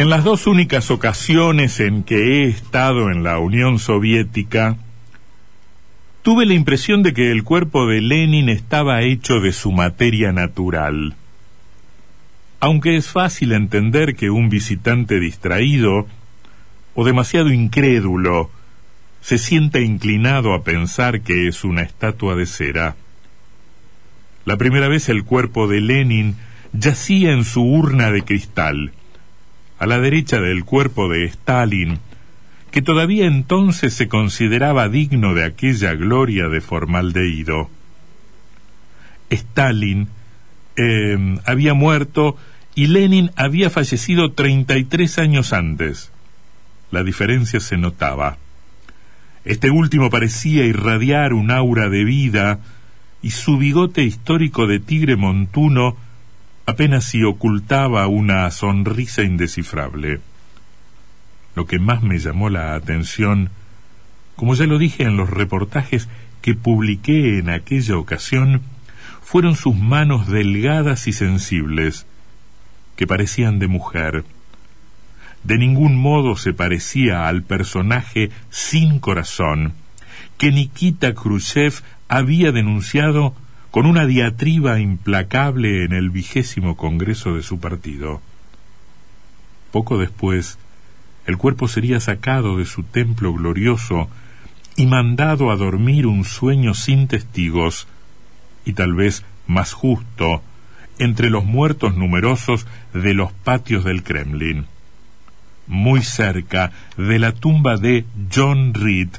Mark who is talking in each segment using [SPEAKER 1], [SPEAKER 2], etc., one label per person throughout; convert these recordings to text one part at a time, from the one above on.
[SPEAKER 1] En las dos únicas ocasiones en que he estado en la Unión Soviética, tuve la impresión de que el cuerpo de Lenin estaba hecho de su materia natural. Aunque es fácil entender que un visitante distraído o demasiado incrédulo se sienta inclinado a pensar que es una estatua de cera. La primera vez el cuerpo de Lenin yacía en su urna de cristal, a la derecha del cuerpo de Stalin, que todavía entonces se consideraba digno de aquella gloria de formaldehído. Stalin em, había muerto y Lenin había fallecido 33 años antes. La diferencia se notaba. Este último parecía irradiar un aura de vida y su bigote histórico de tigre montuno apenas si ocultaba una sonrisa indescifrable. Lo que más me llamó la atención, como ya lo dije en los reportajes que publiqué en aquella ocasión, fueron sus manos delgadas y sensibles, que parecían de mujer. De ningún modo se parecía al personaje sin corazón que Nikita Khrushchev había denunciado con una diatriba implacable en el vigésimo Congreso de su partido. Poco después, el cuerpo sería sacado de su templo glorioso y mandado a dormir un sueño sin testigos, y tal vez más justo, entre los muertos numerosos de los patios del Kremlin. Muy cerca de la tumba de John Reed,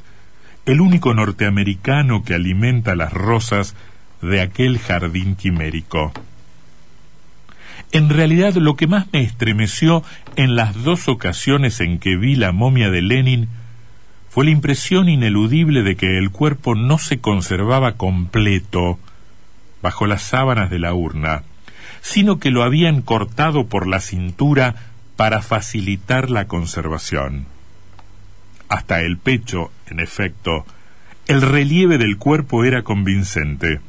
[SPEAKER 1] el único norteamericano que alimenta las rosas de aquel jardín quimérico. En realidad lo que más me estremeció en las dos ocasiones en que vi la momia de Lenin fue la impresión ineludible de que el cuerpo no se conservaba completo bajo las sábanas de la urna, sino que lo habían cortado por la cintura para facilitar la conservación. Hasta el pecho, en efecto, el relieve del cuerpo era convincente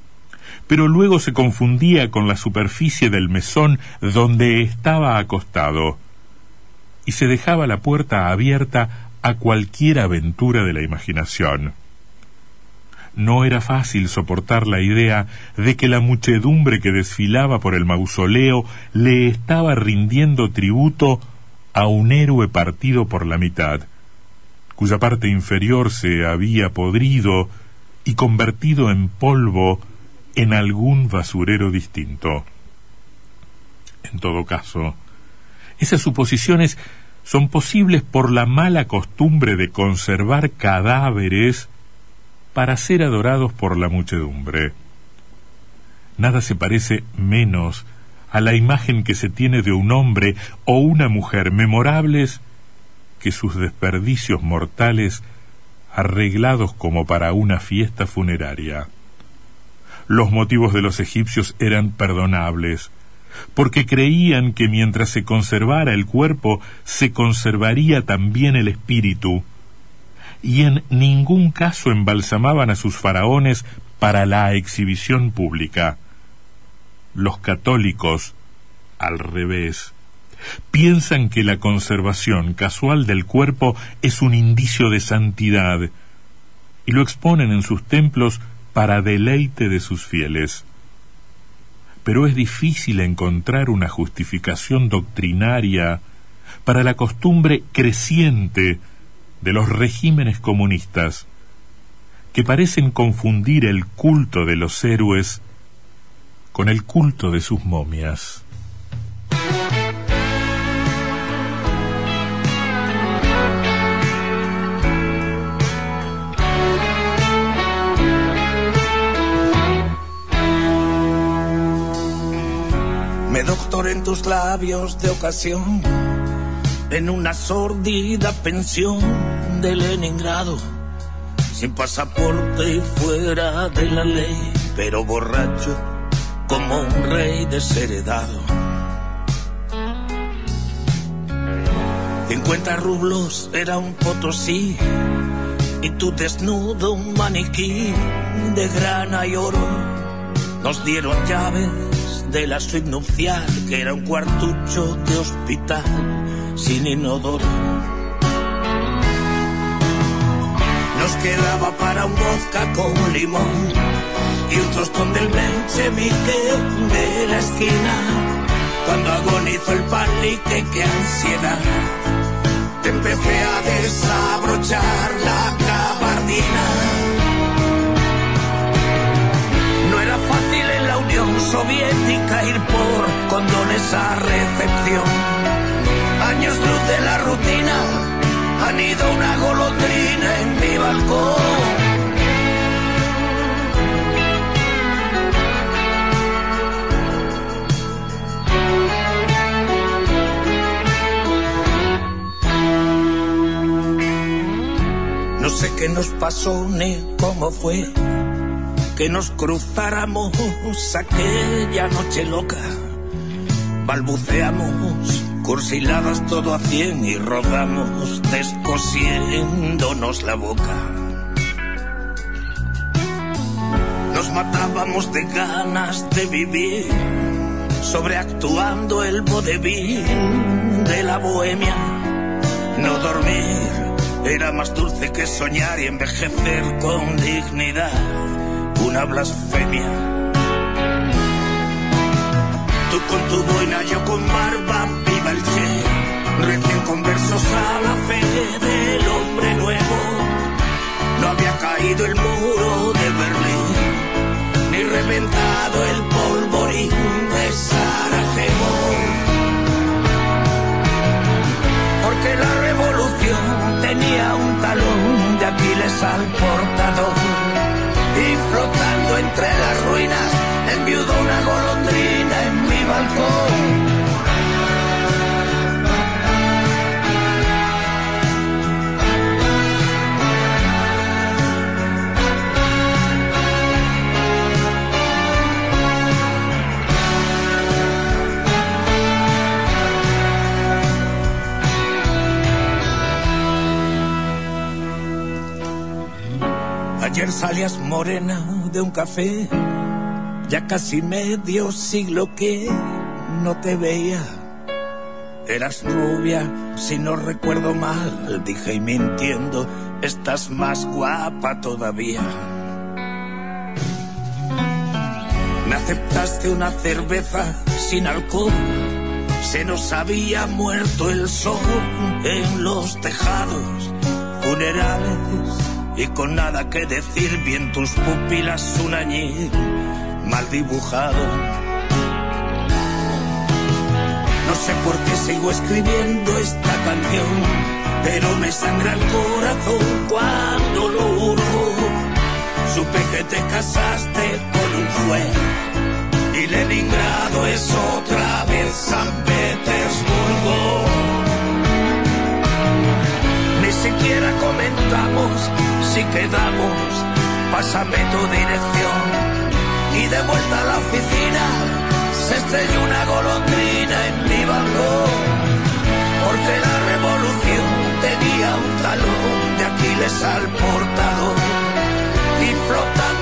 [SPEAKER 1] pero luego se confundía con la superficie del mesón donde estaba acostado, y se dejaba la puerta abierta a cualquier aventura de la imaginación. No era fácil soportar la idea de que la muchedumbre que desfilaba por el mausoleo le estaba rindiendo tributo a un héroe partido por la mitad, cuya parte inferior se había podrido y convertido en polvo en algún basurero distinto. En todo caso, esas suposiciones son posibles por la mala costumbre de conservar cadáveres para ser adorados por la muchedumbre. Nada se parece menos a la imagen que se tiene de un hombre o una mujer memorables que sus desperdicios mortales arreglados como para una fiesta funeraria los motivos de los egipcios eran perdonables, porque creían que mientras se conservara el cuerpo, se conservaría también el espíritu, y en ningún caso embalsamaban a sus faraones para la exhibición pública. Los católicos, al revés, piensan que la conservación casual del cuerpo es un indicio de santidad, y lo exponen en sus templos para deleite de sus fieles. pero es difícil encontrar una justificación doctrinaria para la costumbre creciente de los regímenes comunistas que parecen confundir el culto de los héroes con el culto de sus momias.
[SPEAKER 2] Tus labios de ocasión, en una sordida pensión de Leningrado sin pasaporte y fuera de la ley, pero borracho como un rey desheredado. 50 rublos era un potosí y tu desnudo un maniquí de grana y oro. Nos dieron de la suite nupcial que era un cuartucho de hospital sin inodoro. nos quedaba para un vodka con limón y un tostón del Miquel de la esquina. Cuando agonizo el palique, qué ansiedad. Te empecé a desabrochar la gabardina. Soviética ir por condones a recepción. Años luz de la rutina ido una golondrina en mi balcón. No sé qué nos pasó ni cómo fue que nos cruzáramos aquella noche loca. Balbuceamos cursiladas todo a cien y rodamos descosiéndonos la boca. Nos matábamos de ganas de vivir, sobreactuando el vodevil de la bohemia. No dormir era más dulce que soñar y envejecer con dignidad, una blasfemia. Tú con tu boina, yo con barba, viva el Che. Recién conversos a la fe del hombre nuevo. No había caído el muro de Berlín, ni reventado el polvorín de Sarajevo. Porque la revolución tenía un talón de Aquiles al portador entre las ruinas enviudó una golondrina en mi balcón. Ayer salías morena de un café, ya casi medio siglo que no te veía. Eras rubia, si no recuerdo mal, dije y mintiendo, estás más guapa todavía. Me aceptaste una cerveza sin alcohol, se nos había muerto el sol en los tejados funerales y con nada que decir, bien tus pupilas un añil mal dibujado. No sé por qué sigo escribiendo esta canción, pero me sangra el corazón cuando lo hurgo. Supe que te casaste con un juez y Leningrado es otra vez San Petersburgo. Ni siquiera comentamos si quedamos, pásame tu dirección. Y de vuelta a la oficina, se estrelló una golondrina en mi balcón. Porque la revolución tenía un talón de Aquiles al portador y flota